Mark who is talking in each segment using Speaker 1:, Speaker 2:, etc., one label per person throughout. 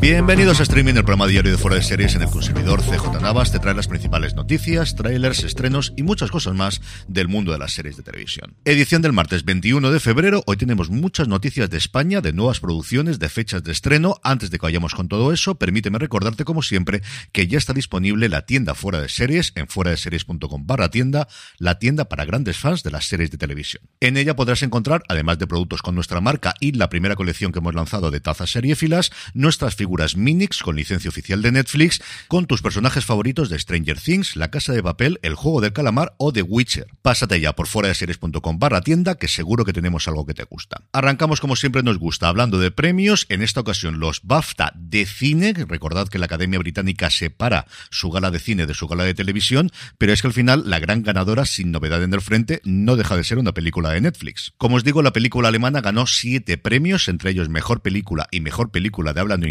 Speaker 1: Bienvenidos a Streaming, el programa diario de Fuera de Series en el consumidor CJ Navas te trae las principales noticias, trailers, estrenos y muchas cosas más del mundo de las series de televisión. Edición del martes 21 de febrero, hoy tenemos muchas noticias de España, de nuevas producciones, de fechas de estreno. Antes de que vayamos con todo eso, permíteme recordarte como siempre que ya está disponible la tienda Fuera de Series en fuera de series.com barra tienda, la tienda para grandes fans de las series de televisión. En ella podrás encontrar, además de productos con nuestra marca y la primera colección que hemos lanzado de tazas seriéfilas, nuestras figuras Minix con licencia oficial de Netflix, con tus personajes favoritos de Stranger Things, La Casa de Papel, El Juego del Calamar o The Witcher. Pásate ya por fuera de series.com barra tienda, que seguro que tenemos algo que te gusta. Arrancamos como siempre nos gusta, hablando de premios, en esta ocasión los BAFTA de cine, recordad que la Academia Británica separa su gala de cine de su gala de televisión, pero es que al final la gran ganadora, sin novedad en el frente, no deja de ser una película de Netflix. Como os digo, la película alemana ganó siete premios, entre ellos Mejor Película y Mejor Película de habla no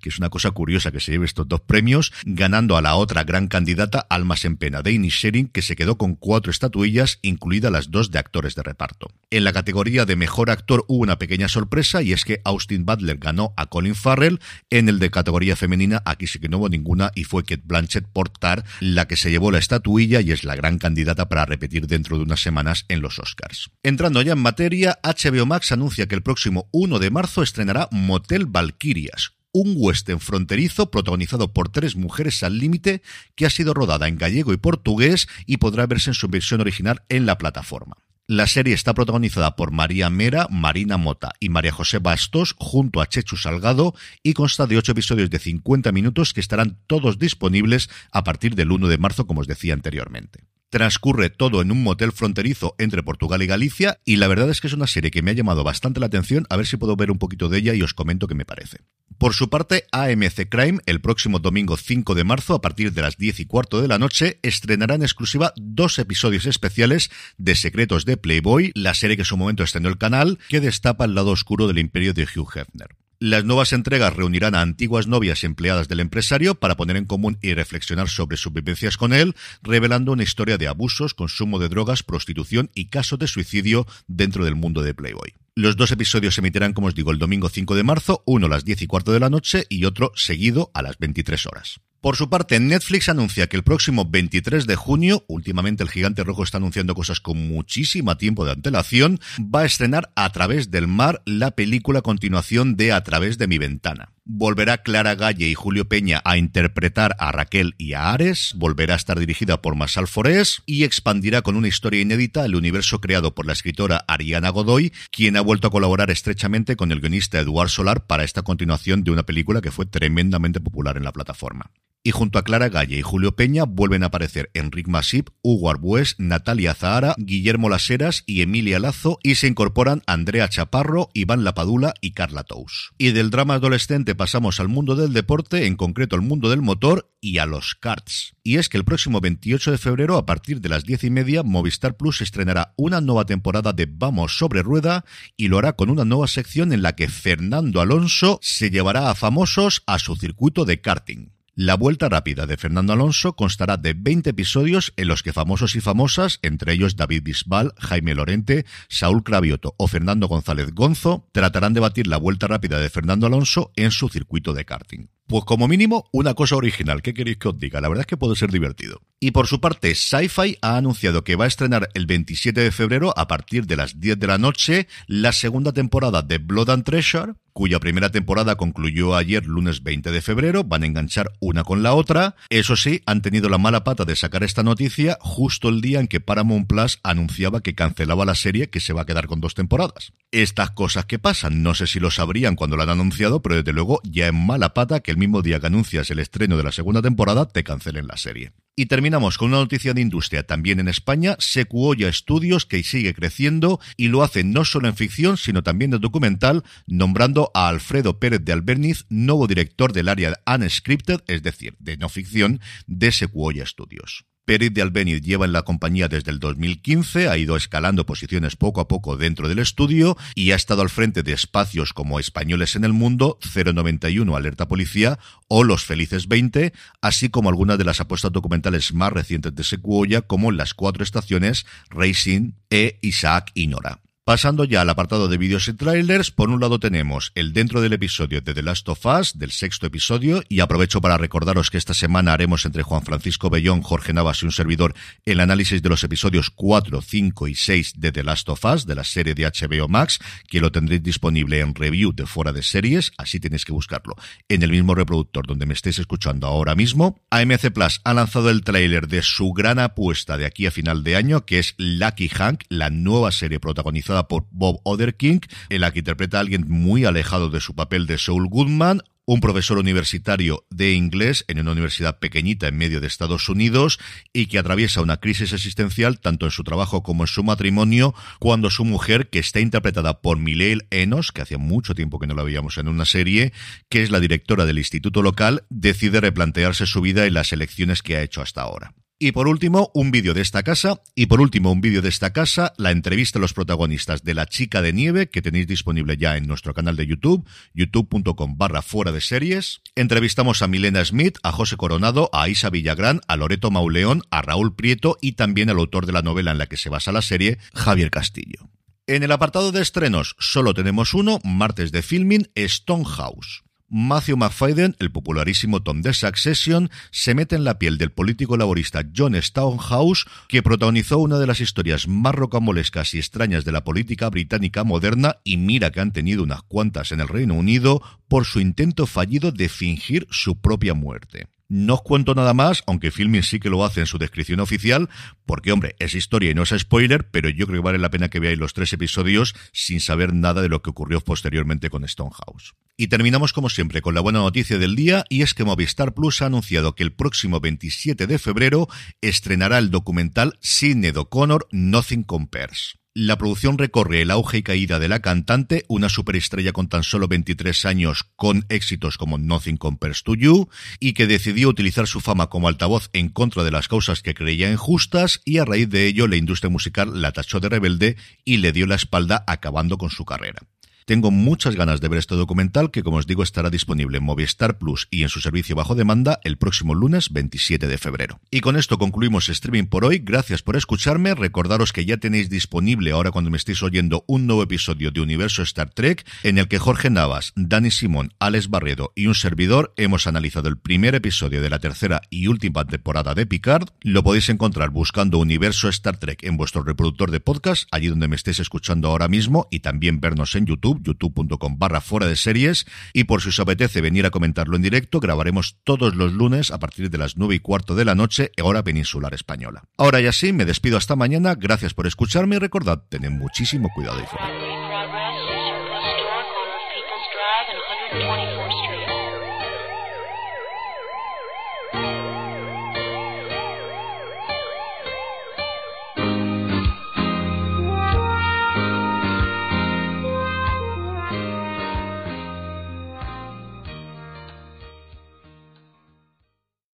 Speaker 1: que es una cosa curiosa que se lleve estos dos premios, ganando a la otra gran candidata, Almas en Pena, de Sharing, que se quedó con cuatro estatuillas, incluidas las dos de actores de reparto. En la categoría de Mejor Actor hubo una pequeña sorpresa, y es que Austin Butler ganó a Colin Farrell, en el de categoría femenina aquí sí que no hubo ninguna, y fue Kate Blanchett Portar la que se llevó la estatuilla y es la gran candidata para repetir dentro de unas semanas en los Oscars. Entrando ya en materia, HBO Max anuncia que el próximo 1 de marzo estrenará Motel Valkyrias, un western fronterizo protagonizado por tres mujeres al límite que ha sido rodada en gallego y portugués y podrá verse en su versión original en la plataforma. La serie está protagonizada por María Mera, Marina Mota y María José Bastos junto a Chechu Salgado y consta de ocho episodios de 50 minutos que estarán todos disponibles a partir del 1 de marzo, como os decía anteriormente. Transcurre todo en un motel fronterizo entre Portugal y Galicia y la verdad es que es una serie que me ha llamado bastante la atención, a ver si puedo ver un poquito de ella y os comento qué me parece. Por su parte, AMC Crime, el próximo domingo 5 de marzo, a partir de las 10 y cuarto de la noche, estrenará en exclusiva dos episodios especiales de Secretos de Playboy, la serie que en su momento estrenó el canal, que destapa el lado oscuro del imperio de Hugh Hefner. Las nuevas entregas reunirán a antiguas novias empleadas del empresario para poner en común y reflexionar sobre sus vivencias con él, revelando una historia de abusos, consumo de drogas, prostitución y casos de suicidio dentro del mundo de Playboy. Los dos episodios se emitirán, como os digo, el domingo 5 de marzo, uno a las 10 y cuarto de la noche y otro seguido a las 23 horas. Por su parte, Netflix anuncia que el próximo 23 de junio, últimamente el gigante rojo está anunciando cosas con muchísimo tiempo de antelación, va a estrenar A través del mar la película continuación de A través de mi ventana. Volverá Clara Galle y Julio Peña a interpretar a Raquel y a Ares, volverá a estar dirigida por Masal Forés y expandirá con una historia inédita el universo creado por la escritora Ariana Godoy, quien ha vuelto a colaborar estrechamente con el guionista Eduard Solar para esta continuación de una película que fue tremendamente popular en la plataforma. Y junto a Clara Galle y Julio Peña vuelven a aparecer Enric Masip, Hugo Arbues, Natalia Zahara, Guillermo Laseras y Emilia Lazo y se incorporan Andrea Chaparro, Iván Lapadula y Carla Tous. Y del drama adolescente pasamos al mundo del deporte, en concreto al mundo del motor y a los karts. Y es que el próximo 28 de febrero, a partir de las diez y media, Movistar Plus estrenará una nueva temporada de Vamos sobre Rueda y lo hará con una nueva sección en la que Fernando Alonso se llevará a famosos a su circuito de karting. La vuelta rápida de Fernando Alonso constará de 20 episodios en los que famosos y famosas, entre ellos David Bisbal, Jaime Lorente, Saúl Cravioto o Fernando González Gonzo, tratarán de batir la vuelta rápida de Fernando Alonso en su circuito de karting. Pues como mínimo, una cosa original. ¿Qué queréis que os diga? La verdad es que puede ser divertido. Y por su parte, Sci-Fi ha anunciado que va a estrenar el 27 de febrero, a partir de las 10 de la noche, la segunda temporada de Blood and Treasure, cuya primera temporada concluyó ayer lunes 20 de febrero, van a enganchar una con la otra. Eso sí, han tenido la mala pata de sacar esta noticia justo el día en que Paramount Plus anunciaba que cancelaba la serie que se va a quedar con dos temporadas. Estas cosas que pasan, no sé si lo sabrían cuando lo han anunciado, pero desde luego ya es mala pata que el mismo día que anuncias el estreno de la segunda temporada te cancelen la serie. Y terminamos con una noticia de industria también en España, Secuoya Studios, que sigue creciendo y lo hace no solo en ficción, sino también de documental, nombrando a Alfredo Pérez de Alberniz nuevo director del área unscripted, es decir, de no ficción, de Secuoya Studios. Pérez de Albeniz lleva en la compañía desde el 2015, ha ido escalando posiciones poco a poco dentro del estudio y ha estado al frente de espacios como Españoles en el Mundo, 091 Alerta Policía o Los Felices 20, así como algunas de las apuestas documentales más recientes de Secuoya como Las Cuatro Estaciones, Racing e Isaac y Nora. Pasando ya al apartado de vídeos y trailers, por un lado tenemos el dentro del episodio de The Last of Us, del sexto episodio, y aprovecho para recordaros que esta semana haremos entre Juan Francisco Bellón, Jorge Navas y un servidor el análisis de los episodios 4, 5 y 6 de The Last of Us, de la serie de HBO Max, que lo tendréis disponible en review de fuera de series, así tenéis que buscarlo, en el mismo reproductor donde me estéis escuchando ahora mismo. AMC Plus ha lanzado el tráiler de su gran apuesta de aquí a final de año, que es Lucky Hank, la nueva serie protagonizada por Bob Oderking, en la que interpreta a alguien muy alejado de su papel de Saul Goodman, un profesor universitario de inglés en una universidad pequeñita en medio de Estados Unidos y que atraviesa una crisis existencial tanto en su trabajo como en su matrimonio cuando su mujer, que está interpretada por Mileel Enos, que hacía mucho tiempo que no la veíamos en una serie, que es la directora del instituto local, decide replantearse su vida y las elecciones que ha hecho hasta ahora. Y por último, un vídeo de esta casa. Y por último, un vídeo de esta casa, la entrevista a los protagonistas de La Chica de Nieve, que tenéis disponible ya en nuestro canal de YouTube, youtube.com barra fuera de series. Entrevistamos a Milena Smith, a José Coronado, a Isa Villagrán, a Loreto Mauleón, a Raúl Prieto y también al autor de la novela en la que se basa la serie, Javier Castillo. En el apartado de estrenos solo tenemos uno, martes de filming, Stonehouse. Matthew McFadden, el popularísimo Tom de Succession, se mete en la piel del político laborista John Stonehouse, que protagonizó una de las historias más rocambolescas y extrañas de la política británica moderna, y mira que han tenido unas cuantas en el Reino Unido, por su intento fallido de fingir su propia muerte. No os cuento nada más, aunque Filming sí que lo hace en su descripción oficial, porque, hombre, es historia y no es spoiler, pero yo creo que vale la pena que veáis los tres episodios sin saber nada de lo que ocurrió posteriormente con Stonehouse. Y terminamos, como siempre, con la buena noticia del día, y es que Movistar Plus ha anunciado que el próximo 27 de febrero estrenará el documental Sidney O'Connor Nothing Compares. La producción recorre el auge y caída de la cantante, una superestrella con tan solo 23 años, con éxitos como Nothing Compares to You, y que decidió utilizar su fama como altavoz en contra de las causas que creía injustas, y a raíz de ello la industria musical la tachó de rebelde y le dio la espalda acabando con su carrera. Tengo muchas ganas de ver este documental que, como os digo, estará disponible en Movistar Plus y en su servicio bajo demanda el próximo lunes 27 de febrero. Y con esto concluimos streaming por hoy. Gracias por escucharme. Recordaros que ya tenéis disponible ahora cuando me estéis oyendo un nuevo episodio de Universo Star Trek en el que Jorge Navas, Dani Simón, Alex Barredo y un servidor hemos analizado el primer episodio de la tercera y última temporada de Picard. Lo podéis encontrar buscando Universo Star Trek en vuestro reproductor de podcast, allí donde me estéis escuchando ahora mismo y también vernos en YouTube youtube.com barra de series y por si os apetece venir a comentarlo en directo, grabaremos todos los lunes a partir de las nueve y cuarto de la noche, hora peninsular española. Ahora ya sí, me despido hasta mañana, gracias por escucharme y recordad, tened muchísimo cuidado y fuera.